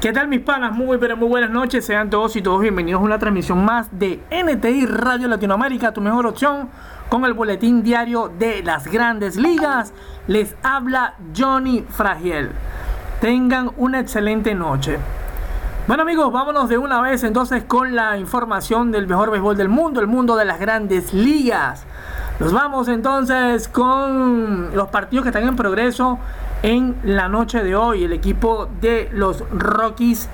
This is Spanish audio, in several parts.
¿Qué tal mis panas? Muy pero muy buenas noches, sean todos y todos bienvenidos a una transmisión más de NTI Radio Latinoamérica, tu mejor opción con el boletín diario de las grandes ligas. Les habla Johnny Fragiel. Tengan una excelente noche. Bueno amigos, vámonos de una vez entonces con la información del mejor béisbol del mundo, el mundo de las grandes ligas. Nos vamos entonces con los partidos que están en progreso en la noche de hoy. El equipo de los Rockies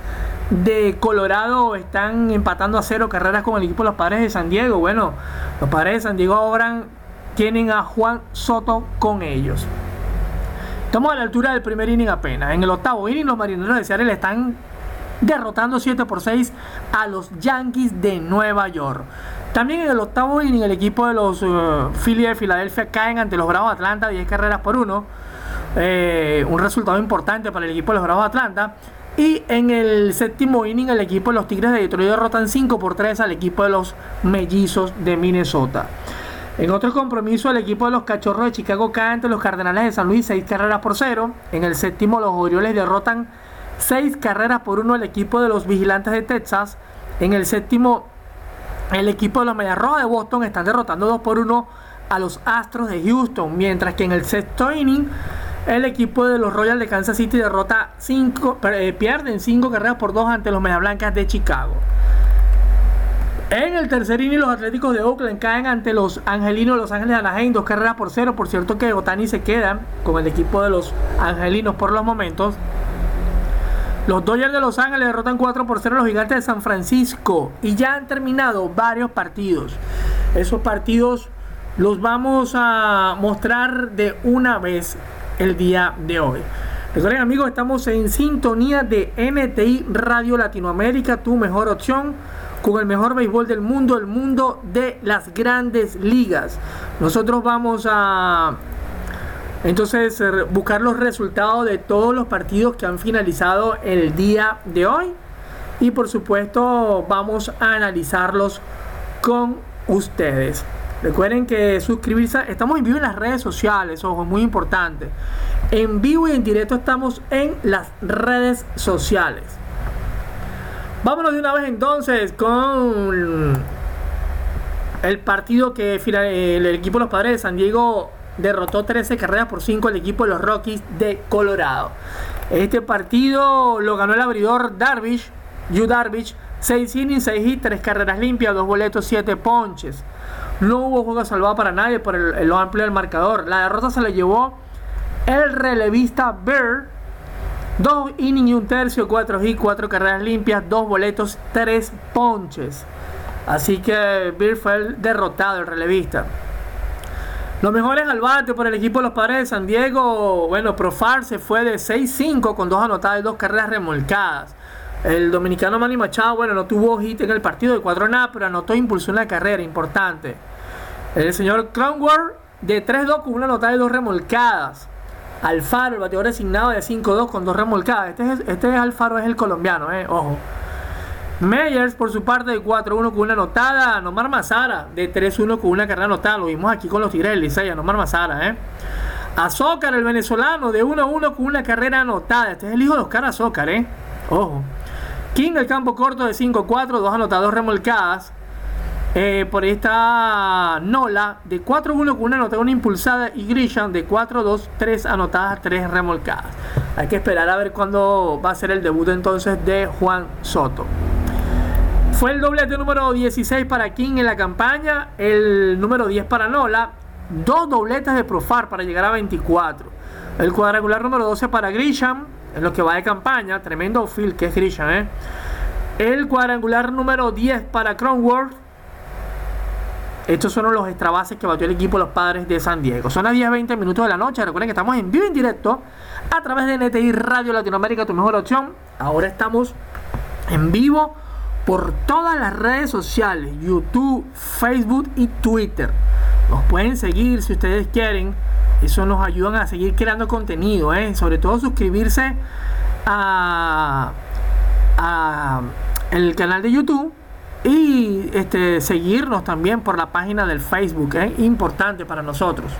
de Colorado están empatando a cero carreras con el equipo de los Padres de San Diego. Bueno, los Padres de San Diego ahora tienen a Juan Soto con ellos. Estamos a la altura del primer inning apenas. En el octavo inning los marineros de Seattle están derrotando 7 por 6 a los Yankees de Nueva York. También en el octavo inning el equipo de los uh, Phillies de Filadelfia caen ante los Bravos de Atlanta 10 carreras por 1. Eh, un resultado importante para el equipo de los Bravos de Atlanta. Y en el séptimo inning el equipo de los Tigres de Detroit derrotan 5 por 3 al equipo de los Mellizos de Minnesota. En otro compromiso, el equipo de los Cachorros de Chicago cae ante los Cardenales de San Luis 6 carreras por 0. En el séptimo, los Orioles derrotan 6 carreras por 1 al equipo de los Vigilantes de Texas. En el séptimo, el equipo de los Medias Rojas de Boston están derrotando 2 por 1 a los Astros de Houston. Mientras que en el sexto inning, el equipo de los Royals de Kansas City derrota 5, eh, pierden 5 carreras por 2 ante los Medias Blancas de Chicago. En el tercer inning, los Atléticos de Oakland caen ante los Angelinos de Los Ángeles Anaheim, dos carreras por cero. Por cierto que Otani se queda con el equipo de los Angelinos por los momentos. Los Dodgers de Los Ángeles derrotan 4 por 0 a los Gigantes de San Francisco y ya han terminado varios partidos. Esos partidos los vamos a mostrar de una vez el día de hoy. Recuerden amigos, estamos en sintonía de NTI Radio Latinoamérica, tu mejor opción con el mejor béisbol del mundo, el mundo de las grandes ligas. Nosotros vamos a entonces buscar los resultados de todos los partidos que han finalizado el día de hoy y por supuesto vamos a analizarlos con ustedes. Recuerden que suscribirse, estamos en vivo en las redes sociales, ojo, es muy importante. En vivo y en directo estamos en las redes sociales. Vámonos de una vez entonces con el partido que el equipo de los Padres de San Diego derrotó 13 carreras por 5 al equipo de los Rockies de Colorado. Este partido lo ganó el abridor Darvish, Yu Darvish, 6 innings, 6 hits, 3 carreras limpias, 2 boletos, 7 ponches. No hubo juego salvado para nadie por el, lo amplio del marcador. La derrota se la llevó el relevista Bird Dos innings y un tercio, cuatro hits, cuatro carreras limpias, dos boletos, tres ponches. Así que Bill fue derrotado, el relevista. Los mejores al bate por el equipo de los padres de San Diego. Bueno, Profar se fue de 6-5 con dos anotadas y dos carreras remolcadas. El dominicano Manny Machado, bueno, no tuvo hit en el partido de 4 nada, pero anotó e impulsó una carrera importante. El señor Cronward de 3-2 con una anotada y dos remolcadas. Alfaro, el bateador designado de 5-2 con dos remolcadas. Este es, este es Alfaro, es el colombiano, eh, ojo. Meyers, por su parte, de 4-1 con una anotada. Nomar Mazara, de 3-1 con una carrera anotada. Lo vimos aquí con los Tigres del Licey, Nomar Mazara, ¿eh? Azócar, el venezolano, de 1-1 con una carrera anotada. Este es el hijo de Oscar Azócar, ¿eh? Ojo. King, el campo corto, de 5-4, dos anotadas, dos remolcadas. Eh, por esta Nola de 4-1 con una anotada, una impulsada y Grisham de 4-2, 3 anotadas, 3 remolcadas. Hay que esperar a ver cuándo va a ser el debut entonces de Juan Soto. Fue el doblete número 16 para King en la campaña, el número 10 para Nola, dos dobletes de Profar para llegar a 24. El cuadrangular número 12 para Grisham, en lo que va de campaña, tremendo field que es Grisham, ¿eh? El cuadrangular número 10 para Cronworth, estos son los extrabases que batió el equipo de los padres de San Diego. Son las 10-20 minutos de la noche. Recuerden que estamos en vivo en directo a través de NTI Radio Latinoamérica, tu mejor opción. Ahora estamos en vivo por todas las redes sociales: YouTube, Facebook y Twitter. Nos pueden seguir si ustedes quieren. Eso nos ayuda a seguir creando contenido. ¿eh? Sobre todo suscribirse a, a el canal de YouTube y este, seguirnos también por la página del Facebook, ¿eh? importante para nosotros.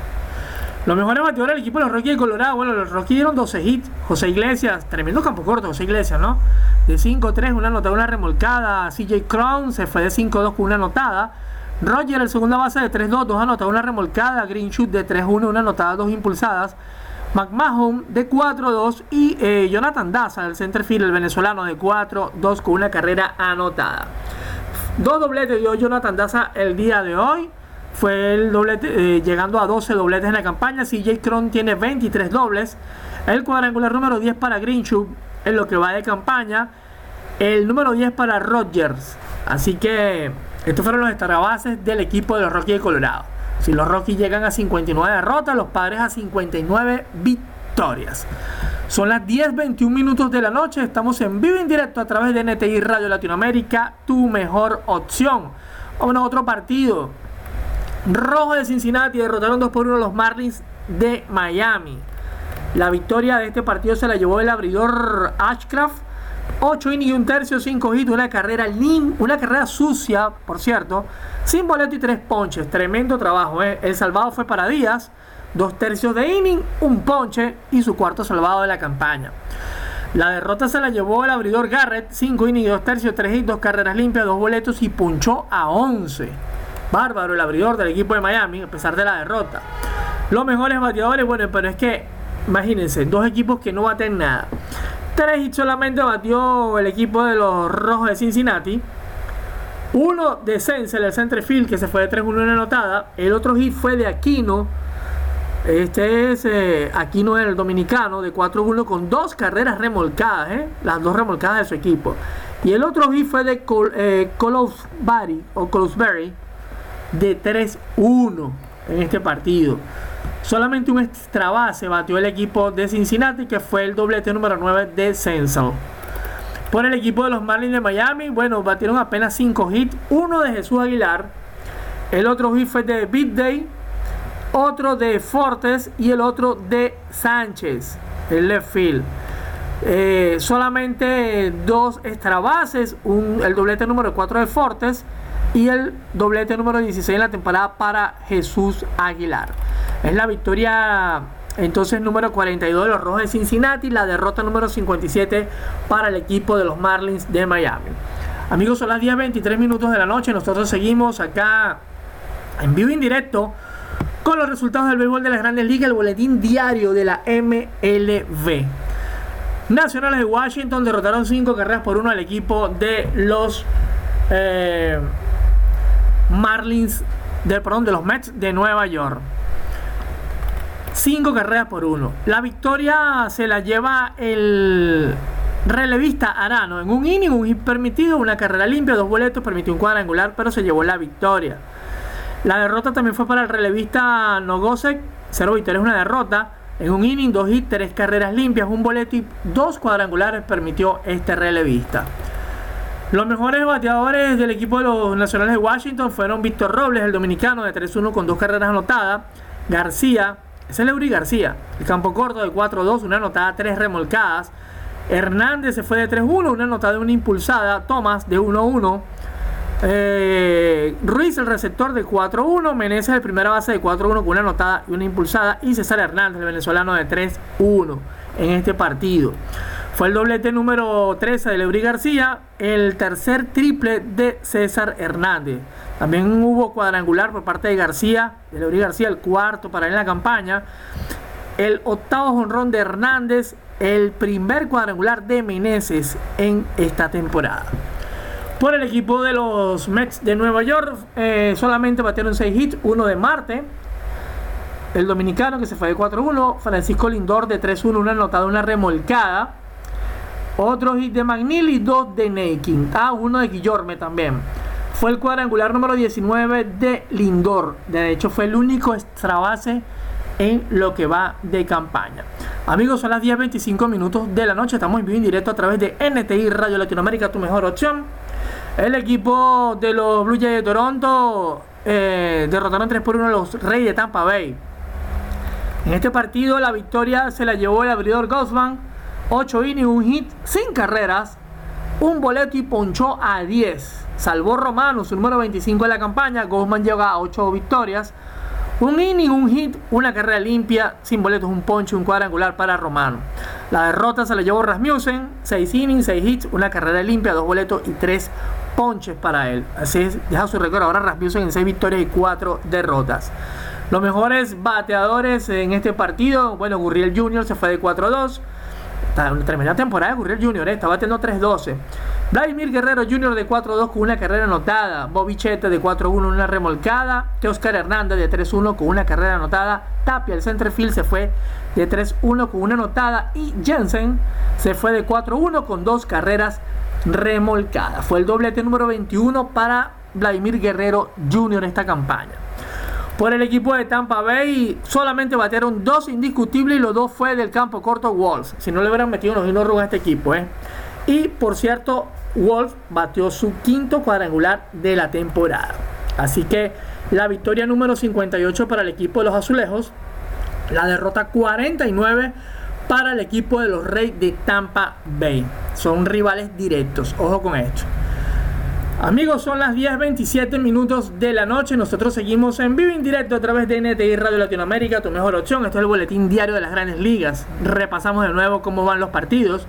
Los mejores bateadores del equipo de los Rockies de Colorado. Bueno, los Rockies dieron 12 hits. José Iglesias, tremendo campo corto, José Iglesias, ¿no? De 5-3, una anotada, una remolcada. CJ Crown se fue de 5-2 con una anotada. Roger, el segunda base de 3-2, dos anotadas, una remolcada. Green Shoot de 3-1, una anotada, dos impulsadas. McMahon de 4-2 y eh, Jonathan Daza, el centerfield, el venezolano de 4-2 con una carrera anotada. Dos dobletes dio Jonathan Daza el día de hoy. Fue el doblete, eh, llegando a 12 dobletes en la campaña. CJ Cron tiene 23 dobles. El cuadrangular número 10 para Greenshoe en lo que va de campaña. El número 10 para Rodgers. Así que estos fueron los estarabases del equipo de los Rockies de Colorado. Si los Rockies llegan a 59 derrotas, los padres a 59 victorias. Son las 10.21 minutos de la noche. Estamos en vivo en directo a través de NTI Radio Latinoamérica, tu mejor opción. Vamos a otro partido. Rojo de Cincinnati derrotaron 2 por 1 los Marlins de Miami. La victoria de este partido se la llevó el abridor Ashcraft. 8 innings y un tercio, 5 hits, una carrera una carrera sucia, por cierto, sin boleto y 3 ponches. Tremendo trabajo. ¿eh? El salvado fue para Díaz, 2 tercios de inning, un ponche y su cuarto salvado de la campaña. La derrota se la llevó el abridor Garrett, 5 innings y 2 tercios, 3 hits, 2 carreras limpias, 2 boletos y punchó a 11. Bárbaro el abridor del equipo de Miami, a pesar de la derrota. Los mejores bateadores, bueno, pero es que, imagínense, dos equipos que no baten nada. Tres hits solamente batió el equipo de los Rojos de Cincinnati. Uno de Sense, el centerfield, que se fue de 3-1 en anotada. El otro hit fue de Aquino. Este es eh, Aquino el dominicano, de 4-1 con dos carreras remolcadas, eh, las dos remolcadas de su equipo. Y el otro hit fue de Col eh, o Colosberry, de 3-1 en este partido. Solamente un extra base batió el equipo de Cincinnati, que fue el doblete número 9 de Senso. Por el equipo de los Marlins de Miami, bueno, batieron apenas 5 hits. Uno de Jesús Aguilar, el otro hit fue de Big Day, otro de Fortes y el otro de Sánchez, el left field. Eh, solamente dos extra bases, un, el doblete número 4 de Fortes y el doblete número 16 en la temporada para Jesús Aguilar. Es la victoria entonces número 42 de los Rojos de Cincinnati, la derrota número 57 para el equipo de los Marlins de Miami. Amigos, son las 10.23 minutos de la noche, nosotros seguimos acá en vivo en directo con los resultados del béisbol de las grandes ligas, el boletín diario de la MLB. Nacionales de Washington derrotaron 5 carreras por 1 al equipo de los eh, Marlins, de, perdón, de los Mets de Nueva York. Cinco carreras por uno. La victoria se la lleva el relevista Arano. En un inning, un hit permitido, una carrera limpia, dos boletos, permitió un cuadrangular, pero se llevó la victoria. La derrota también fue para el relevista Nogosek. Cero victorias, una derrota. En un inning, dos hits, tres carreras limpias, un boleto y dos cuadrangulares permitió este relevista. Los mejores bateadores del equipo de los Nacionales de Washington fueron Víctor Robles, el dominicano, de 3-1 con dos carreras anotadas. García, Leury García, el campo corto de 4-2, una anotada, tres remolcadas. Hernández se fue de 3-1, una anotada y una impulsada. Tomás de 1-1. Eh, Ruiz, el receptor de 4-1. Meneses, el primera base de 4-1 con una anotada y una impulsada. Y César Hernández, el venezolano de 3-1 en este partido. Fue el doblete número 13 de Leury García, el tercer triple de César Hernández. También hubo cuadrangular por parte de García, de Leury García, el cuarto para él en la campaña. El octavo jonrón de Hernández, el primer cuadrangular de Meneses en esta temporada. Por el equipo de los Mets de Nueva York, eh, solamente batieron 6 hits, uno de Marte. El dominicano que se fue de 4-1, Francisco Lindor de 3-1, una anotada, una remolcada. Otro hit de McNeil y dos de Naking. Ah, uno de Guillorme también. Fue el cuadrangular número 19 de Lindor. De hecho, fue el único extra base en lo que va de campaña. Amigos, son las 10.25 minutos de la noche. Estamos en vivo en directo a través de NTI Radio Latinoamérica, tu mejor opción. El equipo de los Blue Jays de Toronto eh, derrotaron 3 por 1 a los Reyes de Tampa Bay. En este partido, la victoria se la llevó el abridor Gosman 8 innings, un hit, sin carreras, un boleto y ponchó a 10. Salvó Romano, su número 25 de la campaña. Guzmán llega a 8 victorias, Un inning, un hit, una carrera limpia, sin boletos, un ponche, un cuadrangular para Romano. La derrota se la llevó Rasmussen, 6 innings, 6 hits, una carrera limpia, 2 boletos y 3 ponches para él. Así es, deja su récord ahora Rasmussen en 6 victorias y 4 derrotas. Los mejores bateadores en este partido, bueno, Gurriel Jr. se fue de 4-2. Una tremenda temporada de Gurriel Jr., ¿eh? está batiendo 3-12. Vladimir Guerrero Jr. de 4-2 con una carrera anotada. Bobby Chete de 4-1 una remolcada. Oscar Hernández de 3-1 con una carrera anotada. Tapia, el centerfield, se fue de 3-1 con una anotada. Y Jensen se fue de 4-1 con dos carreras remolcadas. Fue el doblete número 21 para Vladimir Guerrero Jr. en esta campaña. Por el equipo de Tampa Bay solamente batearon dos indiscutibles y los dos fue del campo corto Wolves. Si no le hubieran metido unos hilos a este equipo, ¿eh? Y por cierto, Wolf batió su quinto cuadrangular de la temporada. Así que la victoria número 58 para el equipo de los Azulejos. La derrota 49 para el equipo de los Reyes de Tampa Bay. Son rivales directos. Ojo con esto. Amigos, son las 10.27 minutos de la noche. Nosotros seguimos en vivo en directo a través de NTI Radio Latinoamérica, tu mejor opción. Esto es el boletín diario de las grandes ligas. Repasamos de nuevo cómo van los partidos.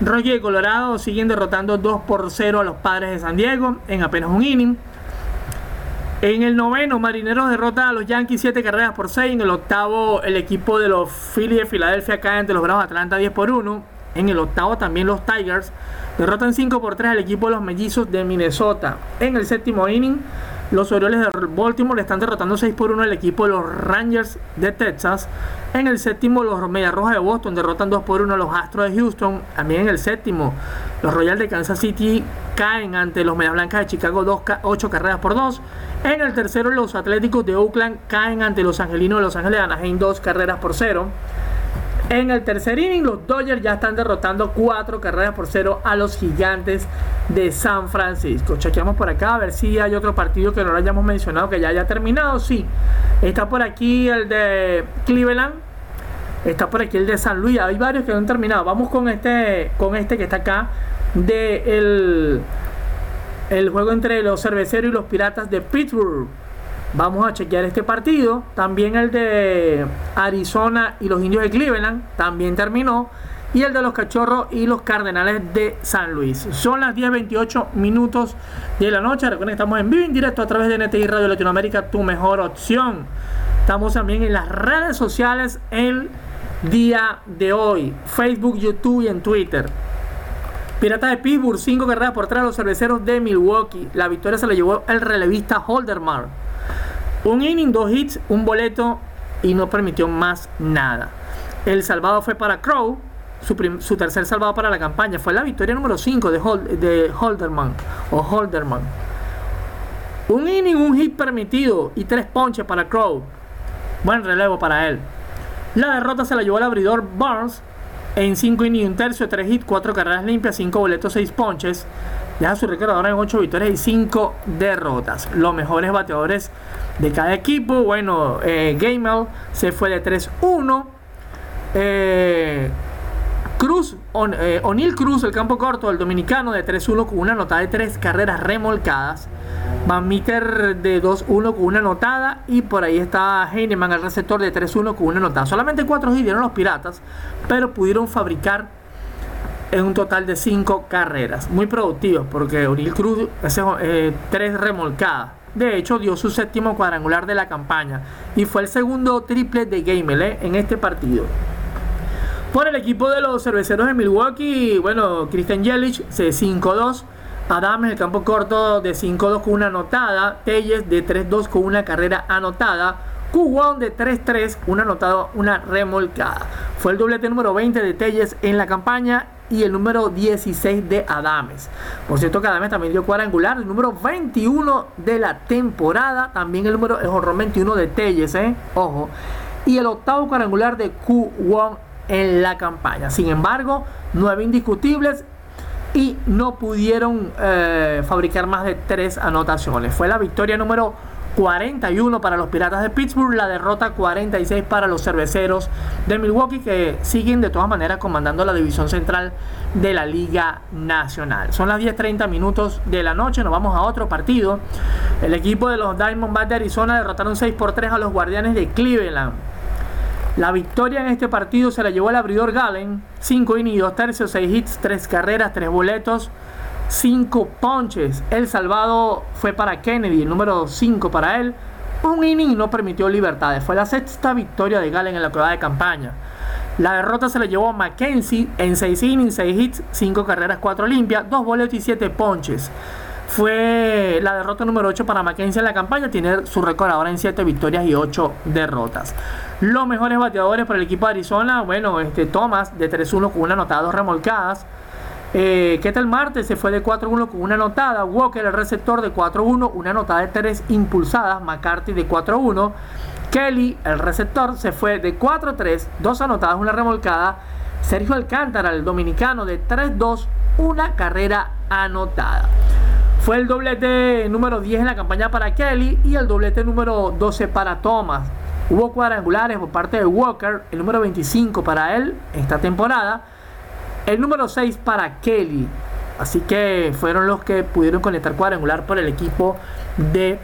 Rocky de Colorado siguen derrotando 2 por 0 a los padres de San Diego en apenas un inning. En el noveno, Marineros derrota a los Yankees 7 carreras por 6. En el octavo, el equipo de los Phillies de Filadelfia cae ante los Bravos de Atlanta 10 por 1. En el octavo, también los Tigers derrotan 5 por 3 al equipo de los Mellizos de Minnesota. En el séptimo inning, los Orioles de Baltimore están derrotando 6 por 1 al equipo de los Rangers de Texas. En el séptimo, los Medias Rojas de Boston derrotan 2 por 1 a los Astros de Houston. También en el séptimo, los Royals de Kansas City caen ante los Medias Blancas de Chicago 8 carreras por 2. En el tercero, los Atléticos de Oakland caen ante los Angelinos de Los Ángeles de Anaheim 2 carreras por 0. En el tercer inning, los Dodgers ya están derrotando cuatro carreras por cero a los gigantes de San Francisco. Chequeamos por acá a ver si hay otro partido que no lo hayamos mencionado que ya haya terminado. Sí, está por aquí el de Cleveland. Está por aquí el de San Luis. Hay varios que no han terminado. Vamos con este, con este que está acá. De el juego entre los cerveceros y los piratas de Pittsburgh. Vamos a chequear este partido. También el de Arizona y los indios de Cleveland también terminó. Y el de los cachorros y los cardenales de San Luis. Son las 10.28 minutos de la noche. Recuerden que estamos en vivo en directo a través de NTI Radio Latinoamérica, tu mejor opción. Estamos también en las redes sociales el día de hoy. Facebook, YouTube y en Twitter. Pirata de Pittsburgh, 5 carreras por atrás los cerveceros de Milwaukee. La victoria se la llevó el relevista Holdermar. Un inning, dos hits, un boleto y no permitió más nada. El salvado fue para Crow, su, tercer salvado para la campaña. Fue la victoria número 5 de, de Holderman o Holderman. Un inning, un hit permitido y tres ponches para Crow. Buen relevo para él. La derrota se la llevó el abridor Barnes en 5 innings, un tercio, 3 hits, 4 carreras limpias, 5 boletos, 6 ponches. Deja su récord ahora en 8 victorias y 5 derrotas. Los mejores bateadores de cada equipo. Bueno, eh, Gamel se fue de 3-1. Eh, Cruz, eh, O'Neill Cruz, el campo corto, el dominicano de 3-1 con una nota de 3 carreras remolcadas. Van Meter de 2-1 con una anotada. Y por ahí está Heinemann, el receptor de 3-1 con una anotada. Solamente 4 hits dieron los piratas, pero pudieron fabricar en un total de 5 carreras. Muy productivos porque O'Neill Cruz hace 3 remolcadas. De hecho, dio su séptimo cuadrangular de la campaña y fue el segundo triple de Gamel ¿eh? en este partido. Por el equipo de los cerveceros de Milwaukee, bueno, Christian Yelich de 5-2. Adams en el campo corto de 5-2 con una anotada. Telles de 3-2 con una carrera anotada. Q1 de 3-3, una anotada, una remolcada. Fue el doblete número 20 de Telles en la campaña y el número 16 de Adames. Por cierto que Adames también dio cuadrangular, el número 21 de la temporada, también el número el 21 de Telles, ¿eh? ojo, y el octavo cuadrangular de Q1 en la campaña. Sin embargo, nueve indiscutibles y no pudieron eh, fabricar más de tres anotaciones. Fue la victoria número 41 para los Piratas de Pittsburgh, la derrota 46 para los Cerveceros de Milwaukee que siguen de todas maneras comandando la división central de la Liga Nacional. Son las 10.30 minutos de la noche, nos vamos a otro partido. El equipo de los Diamondbacks de Arizona derrotaron 6 por 3 a los Guardianes de Cleveland. La victoria en este partido se la llevó el abridor Galen, 5 innings, 2 tercios, 6 hits, 3 carreras, 3 boletos, 5 ponches. El salvado fue para Kennedy, el número 5 para él. Un inning no permitió libertades. Fue la sexta victoria de Galen en la prueba de campaña. La derrota se la llevó a Mackenzie en 6 innings, 6 hits, 5 carreras, 4 limpias, 2 boletos y 7 ponches. Fue la derrota número 8 para Mackenzie en la campaña. Tiene su récord ahora en 7 victorias y 8 derrotas. Los mejores bateadores para el equipo de Arizona, bueno, este Thomas de 3-1 con una anotada, dos remolcadas. Eh, tal Marte se fue de 4-1 con una anotada. Walker, el receptor, de 4-1, una anotada de 3 impulsadas. McCarthy de 4-1. Kelly, el receptor, se fue de 4-3, dos anotadas, una remolcada. Sergio Alcántara, el dominicano, de 3-2, una carrera anotada. Fue el doblete número 10 en la campaña para Kelly y el doblete número 12 para Thomas. Hubo cuadrangulares por parte de Walker, el número 25 para él esta temporada, el número 6 para Kelly. Así que fueron los que pudieron conectar cuadrangular por el equipo de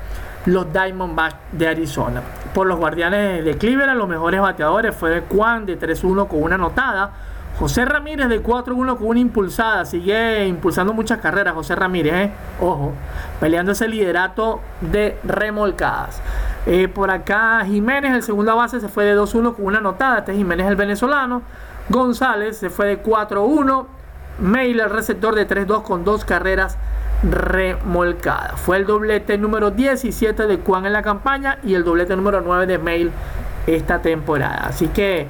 los Diamondbacks de Arizona. Por los Guardianes de Cleveland, los mejores bateadores fue Juan de 3-1 con una anotada. José Ramírez de 4-1 con una impulsada. Sigue impulsando muchas carreras José Ramírez, ¿eh? ojo, peleando ese liderato de remolcadas. Eh, por acá Jiménez, el segunda base, se fue de 2-1 con una anotada. Este Jiménez, el venezolano. González se fue de 4-1. Mail, el receptor de 3-2 con dos carreras remolcadas. Fue el doblete número 17 de Juan en la campaña y el doblete número 9 de Mail esta temporada. Así que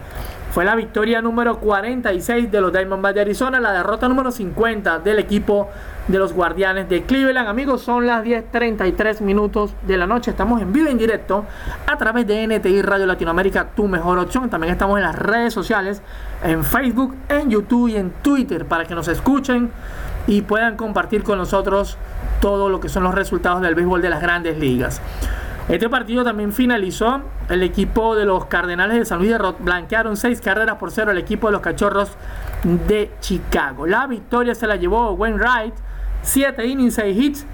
fue la victoria número 46 de los Diamondbacks de Arizona, la derrota número 50 del equipo de los Guardianes de Cleveland. Amigos, son las 10:33 minutos de la noche. Estamos en vivo en directo a través de NTI Radio Latinoamérica, tu mejor opción. También estamos en las redes sociales, en Facebook, en YouTube y en Twitter para que nos escuchen y puedan compartir con nosotros todo lo que son los resultados del béisbol de las grandes ligas. Este partido también finalizó. El equipo de los Cardenales de San Luis de blanquearon seis carreras por cero al equipo de los Cachorros de Chicago. La victoria se la llevó Wayne Wright. 7 innings, 6 hits.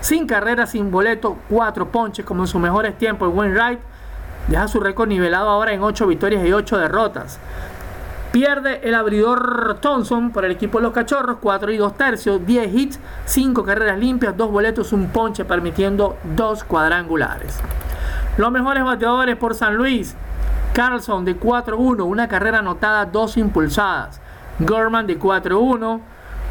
Sin carreras, sin boleto, 4 ponches como en sus mejores tiempos. Wayne Wright deja su récord nivelado ahora en 8 victorias y 8 derrotas. Pierde el abridor Thompson por el equipo de los Cachorros, 4 y 2 tercios, 10 hits, 5 carreras limpias, 2 boletos, un ponche, permitiendo 2 cuadrangulares. Los mejores bateadores por San Luis, Carlson de 4-1, una carrera anotada, 2 impulsadas. Gorman de 4-1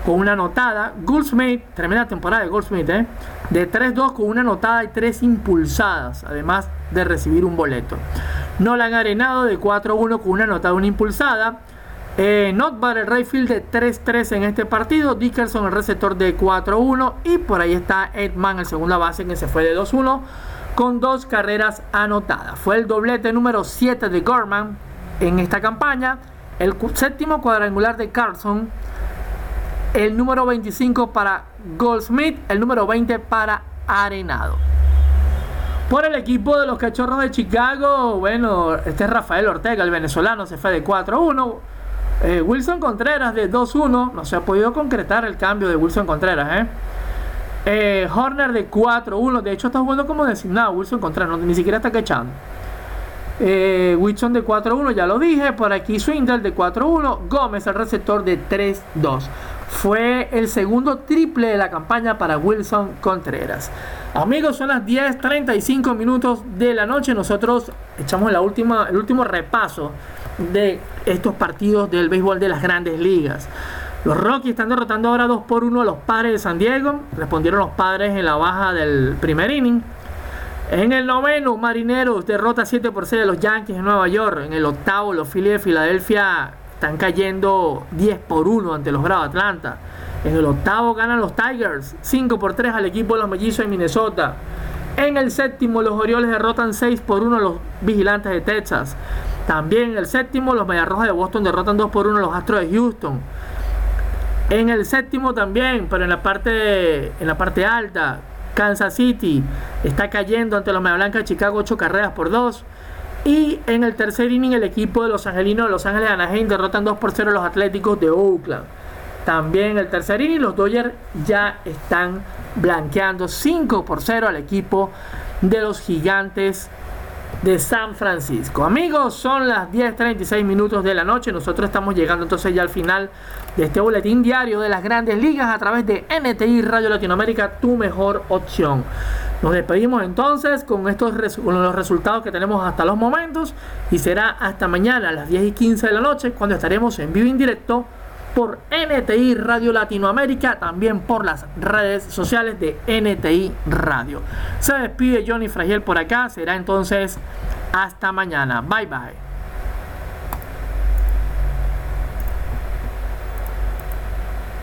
con una anotada. Goldsmith, tremenda temporada de Goldsmith, ¿eh? de 3-2 con una anotada y 3 impulsadas, además de recibir un boleto. Nolan Arenado de 4-1 con una anotada, una impulsada. Eh, Notbar, el Rayfield de 3-3 en este partido. Dickerson, el receptor de 4-1. Y por ahí está Edman, el segunda base, que se fue de 2-1 con dos carreras anotadas. Fue el doblete número 7 de Gorman en esta campaña. El séptimo cuadrangular de Carlson. El número 25 para Goldsmith. El número 20 para Arenado. Por el equipo de los Cachorros de Chicago, bueno, este es Rafael Ortega, el venezolano, se fue de 4-1. Eh, Wilson Contreras de 2-1. No se ha podido concretar el cambio de Wilson Contreras, ¿eh? eh Horner de 4-1. De hecho, está jugando como designado Wilson Contreras. ni siquiera está quechando. Eh, Wilson de 4-1, ya lo dije. Por aquí Swindle de 4-1. Gómez, el receptor de 3-2. Fue el segundo triple de la campaña para Wilson Contreras. Amigos, son las 10:35 minutos de la noche. Nosotros echamos la última, el último repaso de estos partidos del béisbol de las grandes ligas. Los Rockies están derrotando ahora 2 por 1 a los padres de San Diego. Respondieron los padres en la baja del primer inning. En el noveno, Marineros derrota 7 por 6 a los Yankees de Nueva York. En el octavo, los Phillies de Filadelfia están cayendo 10 por 1 ante los Bravos Atlanta. En el octavo ganan los Tigers 5 por 3 al equipo de los Mellizos de Minnesota. En el séptimo, los Orioles derrotan 6 por 1 a los Vigilantes de Texas. También en el séptimo, los Mediarrojas de Boston derrotan 2 por 1 a los Astros de Houston. En el séptimo también, pero en la parte, en la parte alta, Kansas City está cayendo ante los Media Blancas de Chicago 8 carreras por 2. Y en el tercer inning el equipo de los Angelinos de Los Ángeles de Anaheim derrotan 2 por 0 a los Atléticos de Oakland. También en el tercer inning los Dodgers ya están blanqueando 5 por 0 al equipo de los Gigantes de San Francisco. Amigos, son las 10.36 minutos de la noche. Nosotros estamos llegando entonces ya al final de este boletín diario de las grandes ligas a través de NTI Radio Latinoamérica, tu mejor opción. Nos despedimos entonces con estos los resultados que tenemos hasta los momentos y será hasta mañana a las 10 y 15 de la noche cuando estaremos en vivo en directo por NTI Radio Latinoamérica, también por las redes sociales de NTI Radio. Se despide Johnny Fragiel por acá, será entonces hasta mañana. Bye bye.